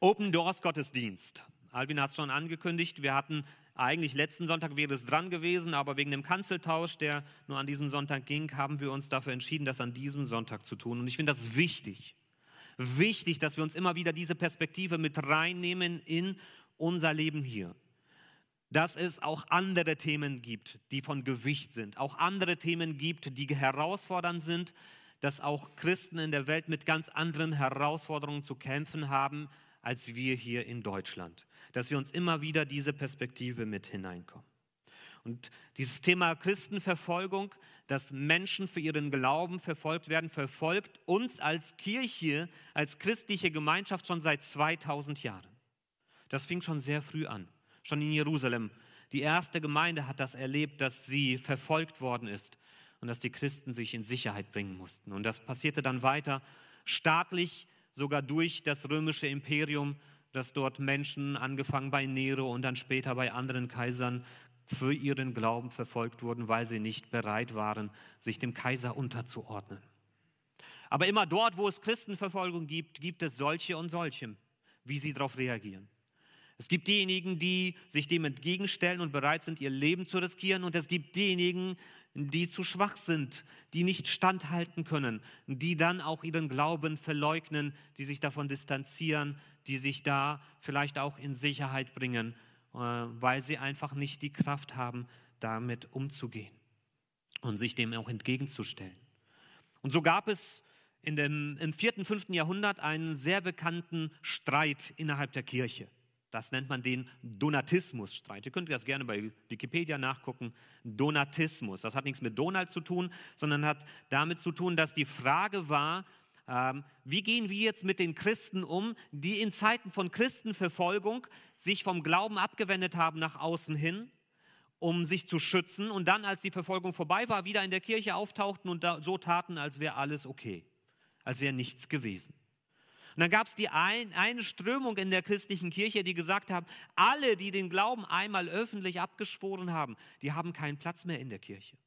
Open Doors Gottesdienst. Alvin hat es schon angekündigt. Wir hatten eigentlich letzten Sonntag wäre es dran gewesen, aber wegen dem Kanzeltausch, der nur an diesem Sonntag ging, haben wir uns dafür entschieden, das an diesem Sonntag zu tun. Und ich finde das wichtig. Wichtig, dass wir uns immer wieder diese Perspektive mit reinnehmen in unser Leben hier. Dass es auch andere Themen gibt, die von Gewicht sind. Auch andere Themen gibt, die herausfordernd sind. Dass auch Christen in der Welt mit ganz anderen Herausforderungen zu kämpfen haben, als wir hier in Deutschland. Dass wir uns immer wieder diese Perspektive mit hineinkommen. Und dieses Thema Christenverfolgung, dass Menschen für ihren Glauben verfolgt werden, verfolgt uns als Kirche, als christliche Gemeinschaft schon seit 2000 Jahren. Das fing schon sehr früh an, schon in Jerusalem. Die erste Gemeinde hat das erlebt, dass sie verfolgt worden ist und dass die Christen sich in Sicherheit bringen mussten. Und das passierte dann weiter staatlich sogar durch das römische Imperium, dass dort Menschen, angefangen bei Nero und dann später bei anderen Kaisern, für ihren Glauben verfolgt wurden, weil sie nicht bereit waren, sich dem Kaiser unterzuordnen. Aber immer dort, wo es Christenverfolgung gibt, gibt es solche und solche, wie sie darauf reagieren. Es gibt diejenigen, die sich dem entgegenstellen und bereit sind, ihr Leben zu riskieren. Und es gibt diejenigen, die zu schwach sind, die nicht standhalten können, die dann auch ihren Glauben verleugnen, die sich davon distanzieren, die sich da vielleicht auch in Sicherheit bringen, äh, weil sie einfach nicht die Kraft haben, damit umzugehen und sich dem auch entgegenzustellen. Und so gab es in dem, im vierten, fünften Jahrhundert einen sehr bekannten Streit innerhalb der Kirche. Das nennt man den Donatismusstreit. Ihr könnt das gerne bei Wikipedia nachgucken. Donatismus. Das hat nichts mit Donald zu tun, sondern hat damit zu tun, dass die Frage war, ähm, wie gehen wir jetzt mit den Christen um, die in Zeiten von Christenverfolgung sich vom Glauben abgewendet haben nach außen hin, um sich zu schützen und dann, als die Verfolgung vorbei war, wieder in der Kirche auftauchten und so taten, als wäre alles okay, als wäre nichts gewesen. Und dann gab es die ein, eine Strömung in der christlichen Kirche, die gesagt haben, alle, die den Glauben einmal öffentlich abgeschworen haben, die haben keinen Platz mehr in der Kirche.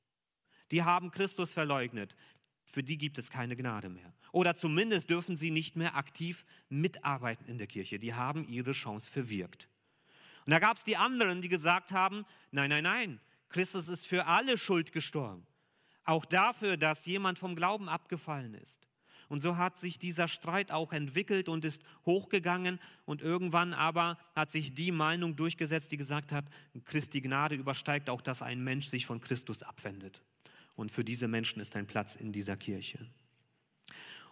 Die haben Christus verleugnet. Für die gibt es keine Gnade mehr. Oder zumindest dürfen sie nicht mehr aktiv mitarbeiten in der Kirche. Die haben ihre Chance verwirkt. Und da gab es die anderen, die gesagt haben, nein, nein, nein, Christus ist für alle Schuld gestorben. Auch dafür, dass jemand vom Glauben abgefallen ist. Und so hat sich dieser Streit auch entwickelt und ist hochgegangen. Und irgendwann aber hat sich die Meinung durchgesetzt, die gesagt hat, Christi Gnade übersteigt auch, dass ein Mensch sich von Christus abwendet. Und für diese Menschen ist ein Platz in dieser Kirche.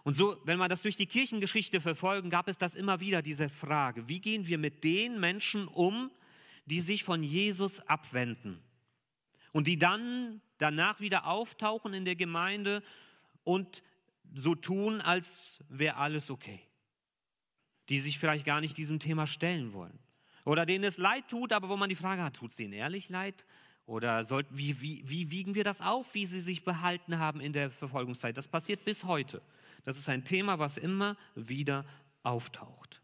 Und so, wenn wir das durch die Kirchengeschichte verfolgen, gab es das immer wieder, diese Frage, wie gehen wir mit den Menschen um, die sich von Jesus abwenden und die dann danach wieder auftauchen in der Gemeinde und so tun, als wäre alles okay. Die sich vielleicht gar nicht diesem Thema stellen wollen. Oder denen es leid tut, aber wo man die Frage hat, tut es denen ehrlich leid? Oder soll, wie, wie, wie wiegen wir das auf, wie sie sich behalten haben in der Verfolgungszeit? Das passiert bis heute. Das ist ein Thema, was immer wieder auftaucht.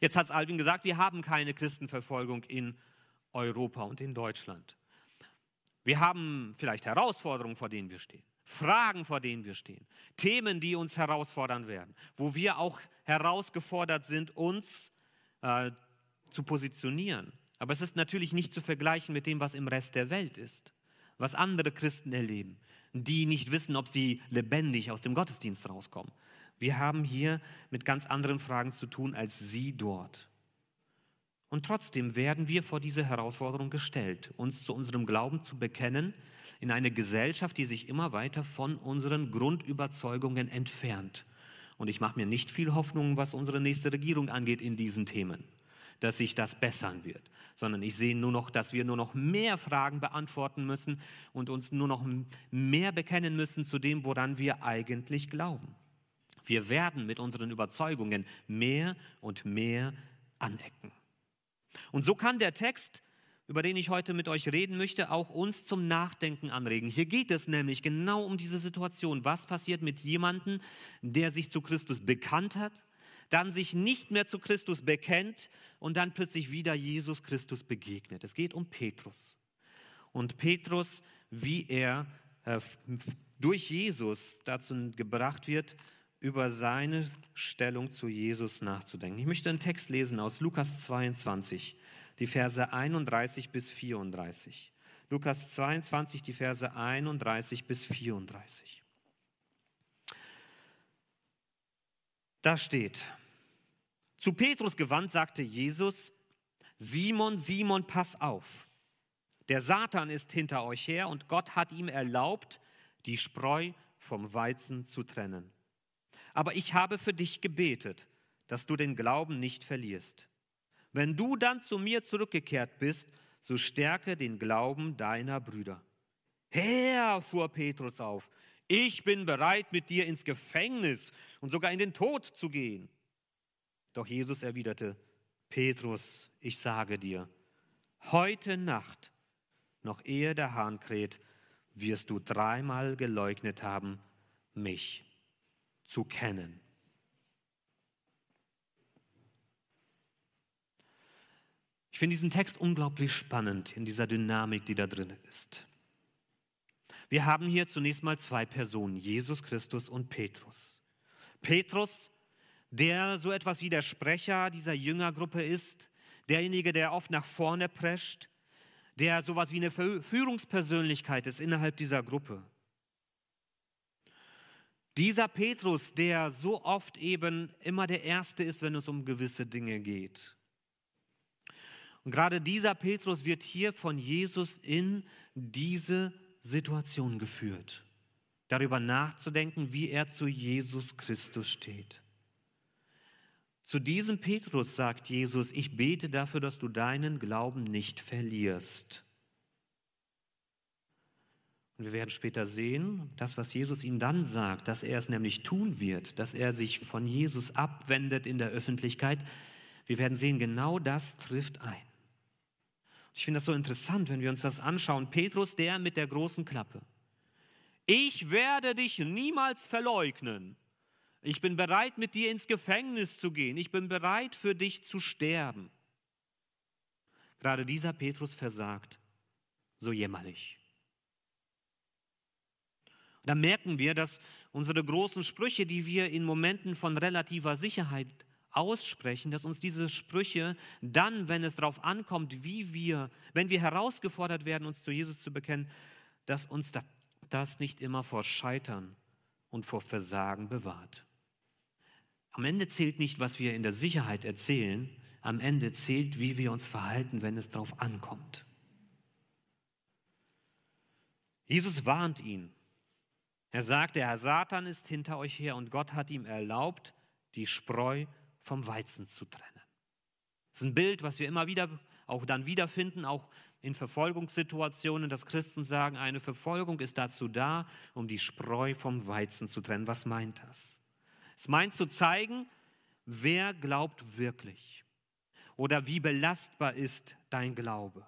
Jetzt hat es Alvin gesagt, wir haben keine Christenverfolgung in Europa und in Deutschland. Wir haben vielleicht Herausforderungen, vor denen wir stehen. Fragen, vor denen wir stehen, Themen, die uns herausfordern werden, wo wir auch herausgefordert sind, uns äh, zu positionieren. Aber es ist natürlich nicht zu vergleichen mit dem, was im Rest der Welt ist, was andere Christen erleben, die nicht wissen, ob sie lebendig aus dem Gottesdienst rauskommen. Wir haben hier mit ganz anderen Fragen zu tun als sie dort. Und trotzdem werden wir vor diese Herausforderung gestellt, uns zu unserem Glauben zu bekennen in eine Gesellschaft, die sich immer weiter von unseren Grundüberzeugungen entfernt. Und ich mache mir nicht viel Hoffnung, was unsere nächste Regierung angeht in diesen Themen, dass sich das bessern wird, sondern ich sehe nur noch, dass wir nur noch mehr Fragen beantworten müssen und uns nur noch mehr bekennen müssen zu dem, woran wir eigentlich glauben. Wir werden mit unseren Überzeugungen mehr und mehr anecken. Und so kann der Text, über den ich heute mit euch reden möchte, auch uns zum Nachdenken anregen. Hier geht es nämlich genau um diese Situation. Was passiert mit jemandem, der sich zu Christus bekannt hat, dann sich nicht mehr zu Christus bekennt und dann plötzlich wieder Jesus Christus begegnet. Es geht um Petrus. Und Petrus, wie er äh, durch Jesus dazu gebracht wird, über seine Stellung zu Jesus nachzudenken. Ich möchte einen Text lesen aus Lukas 22, die Verse 31 bis 34. Lukas 22, die Verse 31 bis 34. Da steht, zu Petrus gewandt sagte Jesus, Simon, Simon, pass auf. Der Satan ist hinter euch her und Gott hat ihm erlaubt, die Spreu vom Weizen zu trennen. Aber ich habe für dich gebetet, dass du den Glauben nicht verlierst. Wenn du dann zu mir zurückgekehrt bist, so stärke den Glauben deiner Brüder. Herr, fuhr Petrus auf, ich bin bereit, mit dir ins Gefängnis und sogar in den Tod zu gehen. Doch Jesus erwiderte, Petrus, ich sage dir, heute Nacht, noch ehe der Hahn kräht, wirst du dreimal geleugnet haben, mich zu kennen. Ich finde diesen Text unglaublich spannend in dieser Dynamik, die da drin ist. Wir haben hier zunächst mal zwei Personen, Jesus Christus und Petrus. Petrus, der so etwas wie der Sprecher dieser Jüngergruppe ist, derjenige, der oft nach vorne prescht, der sowas wie eine Führungspersönlichkeit ist innerhalb dieser Gruppe. Dieser Petrus, der so oft eben immer der Erste ist, wenn es um gewisse Dinge geht. Und gerade dieser Petrus wird hier von Jesus in diese Situation geführt, darüber nachzudenken, wie er zu Jesus Christus steht. Zu diesem Petrus sagt Jesus, ich bete dafür, dass du deinen Glauben nicht verlierst. Und wir werden später sehen, das, was Jesus ihm dann sagt, dass er es nämlich tun wird, dass er sich von Jesus abwendet in der Öffentlichkeit, wir werden sehen, genau das trifft ein. Ich finde das so interessant, wenn wir uns das anschauen. Petrus, der mit der großen Klappe. Ich werde dich niemals verleugnen. Ich bin bereit, mit dir ins Gefängnis zu gehen. Ich bin bereit, für dich zu sterben. Gerade dieser Petrus versagt so jämmerlich. Da merken wir, dass unsere großen Sprüche, die wir in Momenten von relativer Sicherheit aussprechen, dass uns diese Sprüche dann, wenn es darauf ankommt, wie wir, wenn wir herausgefordert werden, uns zu Jesus zu bekennen, dass uns das nicht immer vor Scheitern und vor Versagen bewahrt. Am Ende zählt nicht, was wir in der Sicherheit erzählen, am Ende zählt, wie wir uns verhalten, wenn es darauf ankommt. Jesus warnt ihn, er sagt, der Herr Satan ist hinter euch her und Gott hat ihm erlaubt, die Spreu vom Weizen zu trennen. Das ist ein Bild, was wir immer wieder auch dann wiederfinden, auch in Verfolgungssituationen, dass Christen sagen, eine Verfolgung ist dazu da, um die Spreu vom Weizen zu trennen. Was meint das? Es meint zu zeigen, wer glaubt wirklich oder wie belastbar ist dein Glaube.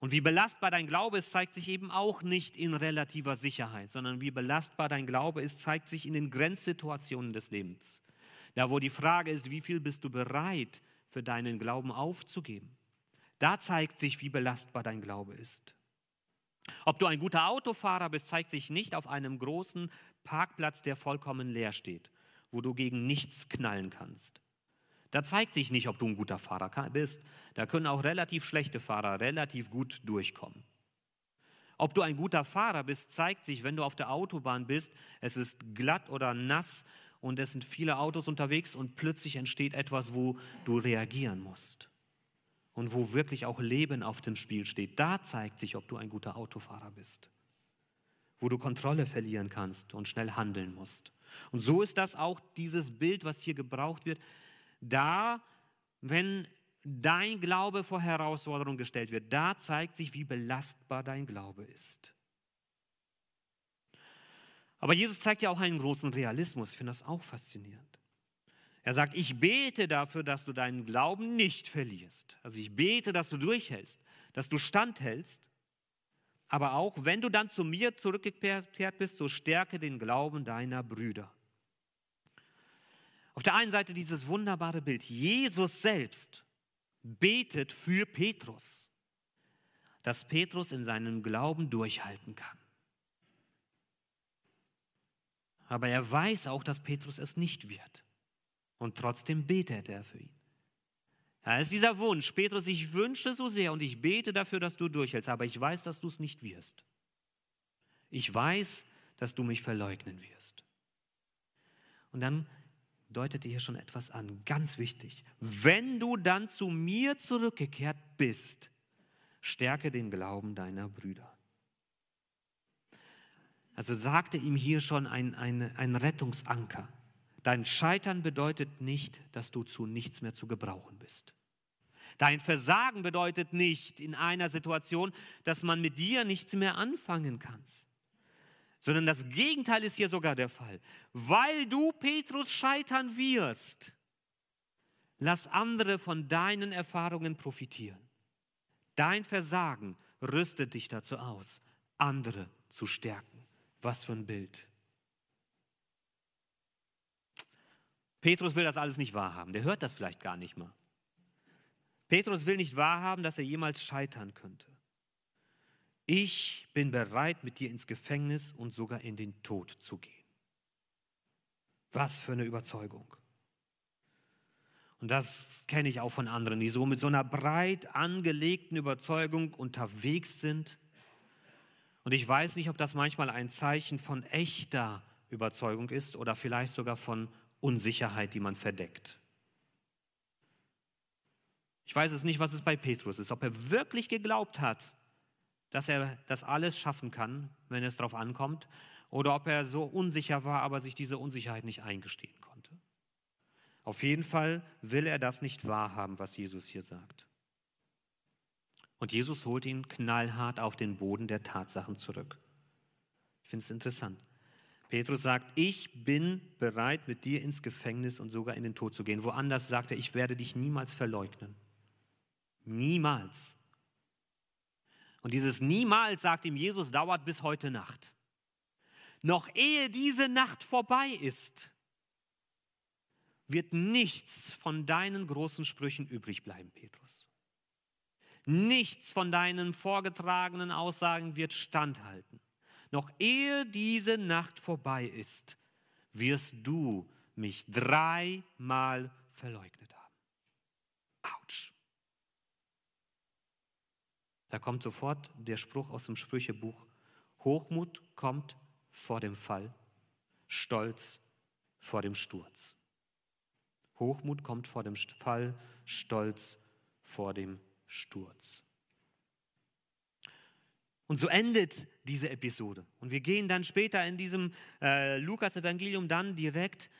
Und wie belastbar dein Glaube ist, zeigt sich eben auch nicht in relativer Sicherheit, sondern wie belastbar dein Glaube ist, zeigt sich in den Grenzsituationen des Lebens. Da, wo die Frage ist, wie viel bist du bereit für deinen Glauben aufzugeben? Da zeigt sich, wie belastbar dein Glaube ist. Ob du ein guter Autofahrer bist, zeigt sich nicht auf einem großen Parkplatz, der vollkommen leer steht, wo du gegen nichts knallen kannst. Da zeigt sich nicht, ob du ein guter Fahrer bist. Da können auch relativ schlechte Fahrer relativ gut durchkommen. Ob du ein guter Fahrer bist, zeigt sich, wenn du auf der Autobahn bist, es ist glatt oder nass und es sind viele Autos unterwegs und plötzlich entsteht etwas, wo du reagieren musst und wo wirklich auch Leben auf dem Spiel steht. Da zeigt sich, ob du ein guter Autofahrer bist, wo du Kontrolle verlieren kannst und schnell handeln musst. Und so ist das auch dieses Bild, was hier gebraucht wird da, wenn dein Glaube vor Herausforderungen gestellt wird, da zeigt sich, wie belastbar dein Glaube ist. Aber Jesus zeigt ja auch einen großen Realismus. Ich finde das auch faszinierend. Er sagt, ich bete dafür, dass du deinen Glauben nicht verlierst. Also ich bete, dass du durchhältst, dass du standhältst. Aber auch wenn du dann zu mir zurückgekehrt bist, so stärke den Glauben deiner Brüder. Auf der einen Seite dieses wunderbare Bild. Jesus selbst betet für Petrus, dass Petrus in seinem Glauben durchhalten kann. Aber er weiß auch, dass Petrus es nicht wird. Und trotzdem betet er für ihn. Ja, ist dieser Wunsch, Petrus, ich wünsche so sehr und ich bete dafür, dass du durchhältst, aber ich weiß, dass du es nicht wirst. Ich weiß, dass du mich verleugnen wirst. Und dann deutet er hier schon etwas an, ganz wichtig. Wenn du dann zu mir zurückgekehrt bist, stärke den Glauben deiner Brüder. Also sagte ihm hier schon ein, ein, ein Rettungsanker. Dein Scheitern bedeutet nicht, dass du zu nichts mehr zu gebrauchen bist. Dein Versagen bedeutet nicht in einer Situation, dass man mit dir nichts mehr anfangen kann. Sondern das Gegenteil ist hier sogar der Fall. Weil du, Petrus, scheitern wirst, lass andere von deinen Erfahrungen profitieren. Dein Versagen rüstet dich dazu aus, andere zu stärken. Was für ein Bild. Petrus will das alles nicht wahrhaben. Der hört das vielleicht gar nicht mal. Petrus will nicht wahrhaben, dass er jemals scheitern könnte. Ich bin bereit, mit dir ins Gefängnis und sogar in den Tod zu gehen. Was für eine Überzeugung. Und das kenne ich auch von anderen, die so mit so einer breit angelegten Überzeugung unterwegs sind und ich weiß nicht, ob das manchmal ein Zeichen von echter Überzeugung ist oder vielleicht sogar von Unsicherheit, die man verdeckt. Ich weiß es nicht, was es bei Petrus ist, ob er wirklich geglaubt hat, dass er das alles schaffen kann, wenn es darauf ankommt, oder ob er so unsicher war, aber sich diese Unsicherheit nicht eingestehen konnte. Auf jeden Fall will er das nicht wahrhaben, was Jesus hier sagt. Und Jesus holt ihn knallhart auf den Boden der Tatsachen zurück. Ich finde es interessant. Petrus sagt, ich bin bereit, mit dir ins Gefängnis und sogar in den Tod zu gehen. Woanders sagt er, ich werde dich niemals verleugnen. Niemals. Und dieses niemals, sagt ihm Jesus, dauert bis heute Nacht. Noch ehe diese Nacht vorbei ist, wird nichts von deinen großen Sprüchen übrig bleiben, Petrus. Nichts von deinen vorgetragenen Aussagen wird standhalten. Noch ehe diese Nacht vorbei ist, wirst du mich dreimal verleugnet haben. Autsch. Da kommt sofort der Spruch aus dem Sprüchebuch. Hochmut kommt vor dem Fall, Stolz vor dem Sturz. Hochmut kommt vor dem Fall, Stolz vor dem Sturz. Und so endet diese Episode. Und wir gehen dann später in diesem äh, Lukas-Evangelium dann direkt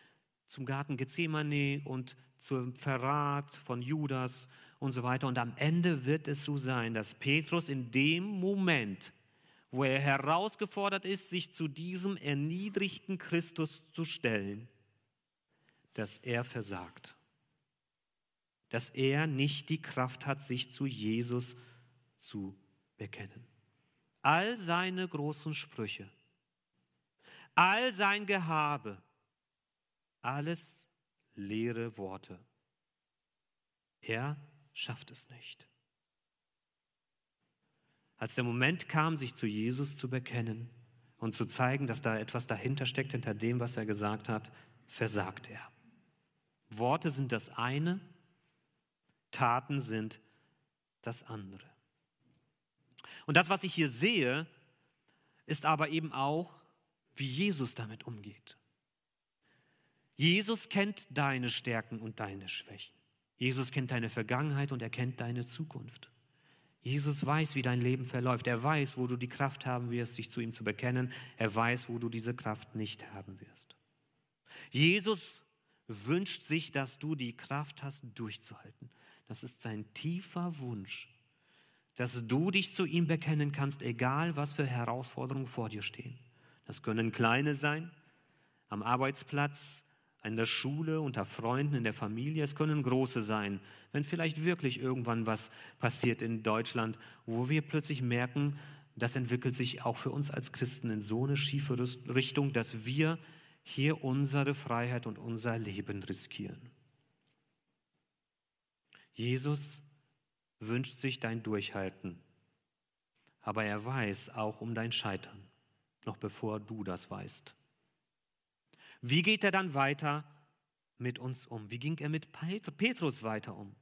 zum Garten Gethsemane und zum Verrat von Judas und so weiter. Und am Ende wird es so sein, dass Petrus in dem Moment, wo er herausgefordert ist, sich zu diesem erniedrigten Christus zu stellen, dass er versagt dass er nicht die Kraft hat, sich zu Jesus zu bekennen. All seine großen Sprüche, all sein Gehabe, alles leere Worte. Er schafft es nicht. Als der Moment kam, sich zu Jesus zu bekennen und zu zeigen, dass da etwas dahinter steckt, hinter dem, was er gesagt hat, versagt er. Worte sind das eine, Taten sind das andere. Und das, was ich hier sehe, ist aber eben auch, wie Jesus damit umgeht. Jesus kennt deine Stärken und deine Schwächen. Jesus kennt deine Vergangenheit und er kennt deine Zukunft. Jesus weiß, wie dein Leben verläuft. Er weiß, wo du die Kraft haben wirst, sich zu ihm zu bekennen. Er weiß, wo du diese Kraft nicht haben wirst. Jesus wünscht sich, dass du die Kraft hast, durchzuhalten. Das ist sein tiefer Wunsch, dass du dich zu ihm bekennen kannst, egal was für Herausforderungen vor dir stehen. Das können kleine sein, am Arbeitsplatz, in der Schule, unter Freunden, in der Familie. Es können große sein, wenn vielleicht wirklich irgendwann was passiert in Deutschland, wo wir plötzlich merken, das entwickelt sich auch für uns als Christen in so eine schiefe Richtung, dass wir hier unsere Freiheit und unser Leben riskieren. Jesus wünscht sich dein Durchhalten, aber er weiß auch um dein Scheitern, noch bevor du das weißt. Wie geht er dann weiter mit uns um? Wie ging er mit Petrus weiter um?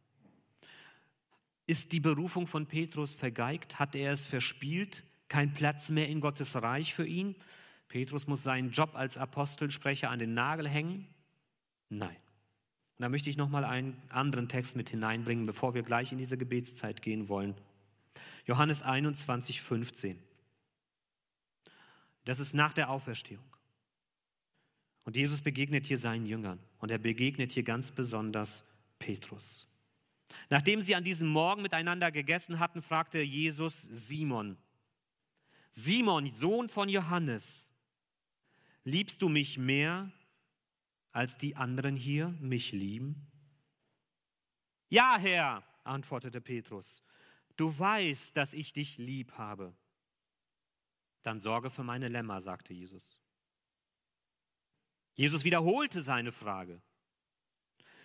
Ist die Berufung von Petrus vergeigt? Hat er es verspielt? Kein Platz mehr in Gottes Reich für ihn? Petrus muss seinen Job als Apostelsprecher an den Nagel hängen? Nein. Und da möchte ich noch mal einen anderen Text mit hineinbringen, bevor wir gleich in diese Gebetszeit gehen wollen. Johannes 21, 15. Das ist nach der Auferstehung. Und Jesus begegnet hier seinen Jüngern und er begegnet hier ganz besonders Petrus. Nachdem sie an diesem Morgen miteinander gegessen hatten, fragte Jesus Simon, Simon, Sohn von Johannes, liebst du mich mehr, als die anderen hier mich lieben? Ja, Herr, antwortete Petrus, du weißt, dass ich dich lieb habe. Dann sorge für meine Lämmer, sagte Jesus. Jesus wiederholte seine Frage.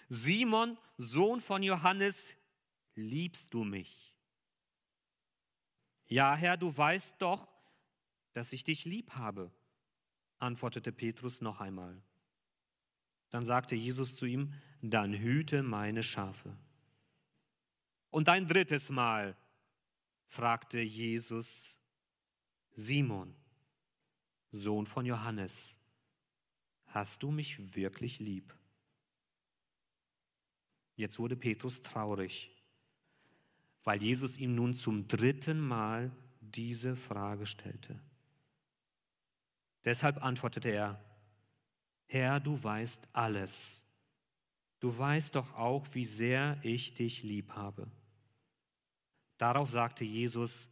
Simon, Sohn von Johannes, liebst du mich? Ja, Herr, du weißt doch, dass ich dich lieb habe, antwortete Petrus noch einmal. Dann sagte Jesus zu ihm, dann hüte meine Schafe. Und ein drittes Mal fragte Jesus Simon, Sohn von Johannes, hast du mich wirklich lieb? Jetzt wurde Petrus traurig, weil Jesus ihm nun zum dritten Mal diese Frage stellte. Deshalb antwortete er, Herr, du weißt alles. Du weißt doch auch, wie sehr ich dich lieb habe. Darauf sagte Jesus,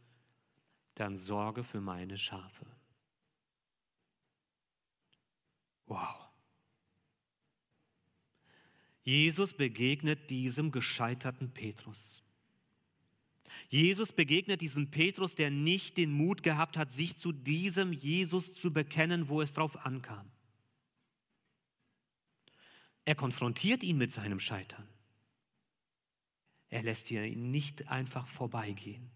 dann sorge für meine Schafe. Wow. Jesus begegnet diesem gescheiterten Petrus. Jesus begegnet diesem Petrus, der nicht den Mut gehabt hat, sich zu diesem Jesus zu bekennen, wo es drauf ankam. Er konfrontiert ihn mit seinem Scheitern. Er lässt hier ihn nicht einfach vorbeigehen.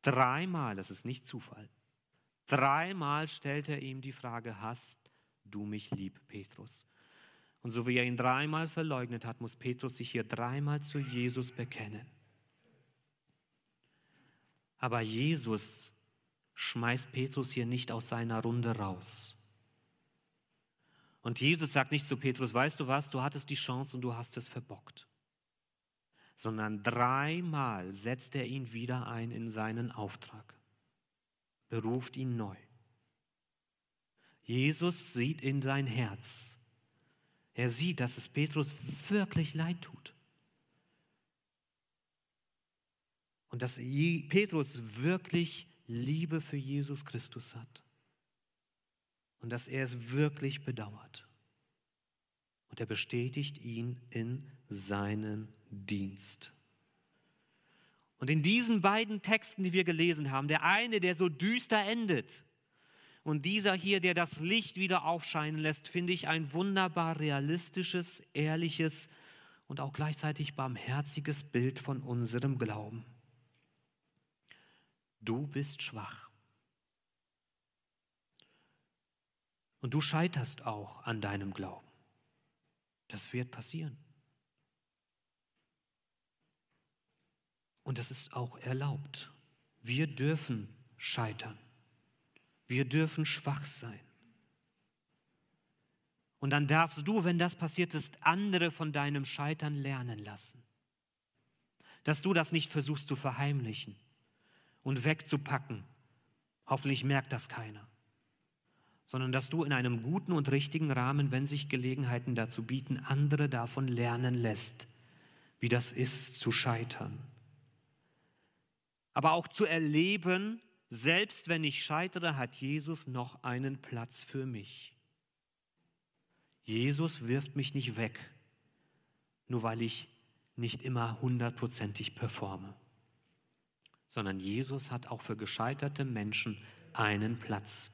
Dreimal, das ist nicht Zufall, dreimal stellt er ihm die Frage, hast du mich lieb, Petrus? Und so wie er ihn dreimal verleugnet hat, muss Petrus sich hier dreimal zu Jesus bekennen. Aber Jesus schmeißt Petrus hier nicht aus seiner Runde raus. Und Jesus sagt nicht zu Petrus, weißt du was, du hattest die Chance und du hast es verbockt. Sondern dreimal setzt er ihn wieder ein in seinen Auftrag, beruft ihn neu. Jesus sieht in sein Herz er sieht, dass es Petrus wirklich leid tut. Und dass Petrus wirklich Liebe für Jesus Christus hat. Und dass er es wirklich bedauert. Und er bestätigt ihn in seinen Dienst. Und in diesen beiden Texten, die wir gelesen haben, der eine, der so düster endet, und dieser hier, der das Licht wieder aufscheinen lässt, finde ich ein wunderbar realistisches, ehrliches und auch gleichzeitig barmherziges Bild von unserem Glauben. Du bist schwach. Und du scheiterst auch an deinem Glauben. Das wird passieren. Und das ist auch erlaubt. Wir dürfen scheitern. Wir dürfen schwach sein. Und dann darfst du, wenn das passiert ist, andere von deinem Scheitern lernen lassen. Dass du das nicht versuchst zu verheimlichen und wegzupacken. Hoffentlich merkt das keiner. Sondern dass du in einem guten und richtigen Rahmen, wenn sich Gelegenheiten dazu bieten, andere davon lernen lässt, wie das ist zu scheitern. Aber auch zu erleben, selbst wenn ich scheitere, hat Jesus noch einen Platz für mich. Jesus wirft mich nicht weg, nur weil ich nicht immer hundertprozentig performe, sondern Jesus hat auch für gescheiterte Menschen einen Platz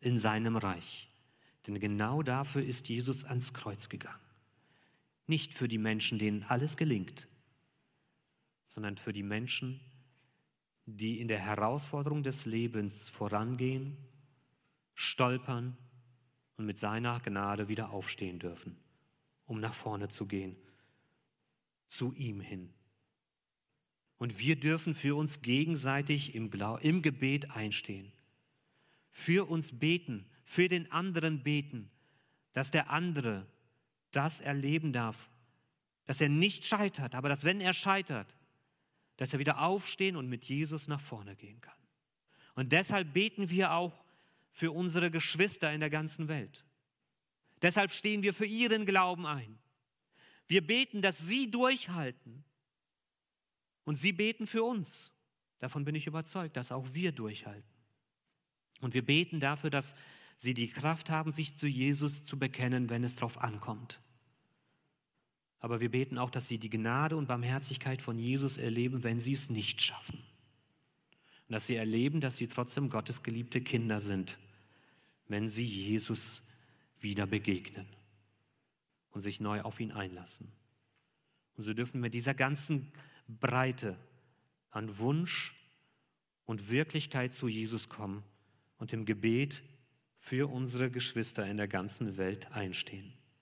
in seinem Reich. Denn genau dafür ist Jesus ans Kreuz gegangen. Nicht für die Menschen, denen alles gelingt, sondern für die Menschen, die in der Herausforderung des Lebens vorangehen, stolpern und mit seiner Gnade wieder aufstehen dürfen, um nach vorne zu gehen, zu ihm hin. Und wir dürfen für uns gegenseitig im, Gebet einstehen, für uns beten, für den anderen beten, dass der andere das erleben darf, dass er nicht scheitert, aber dass wenn er scheitert, dass er wieder aufstehen und mit Jesus nach vorne gehen kann. Und deshalb beten wir auch für unsere Geschwister in der ganzen Welt. Deshalb stehen wir für ihren Glauben ein. Wir beten, dass sie durchhalten. Und sie beten für uns. Davon bin ich überzeugt, dass auch wir durchhalten. Und wir beten dafür, dass sie die Kraft haben, sich zu Jesus zu bekennen, wenn es darauf ankommt. Aber wir beten auch, dass sie die Gnade und Barmherzigkeit von Jesus erleben, wenn sie es nicht schaffen. Und dass sie erleben, dass sie trotzdem Gottes geliebte Kinder sind, wenn sie Jesus wieder begegnen und sich neu auf ihn einlassen. Und so dürfen wir dieser ganzen Breite an Wunsch und Wirklichkeit zu Jesus kommen und im Gebet für unsere Geschwister in der ganzen Welt einstehen.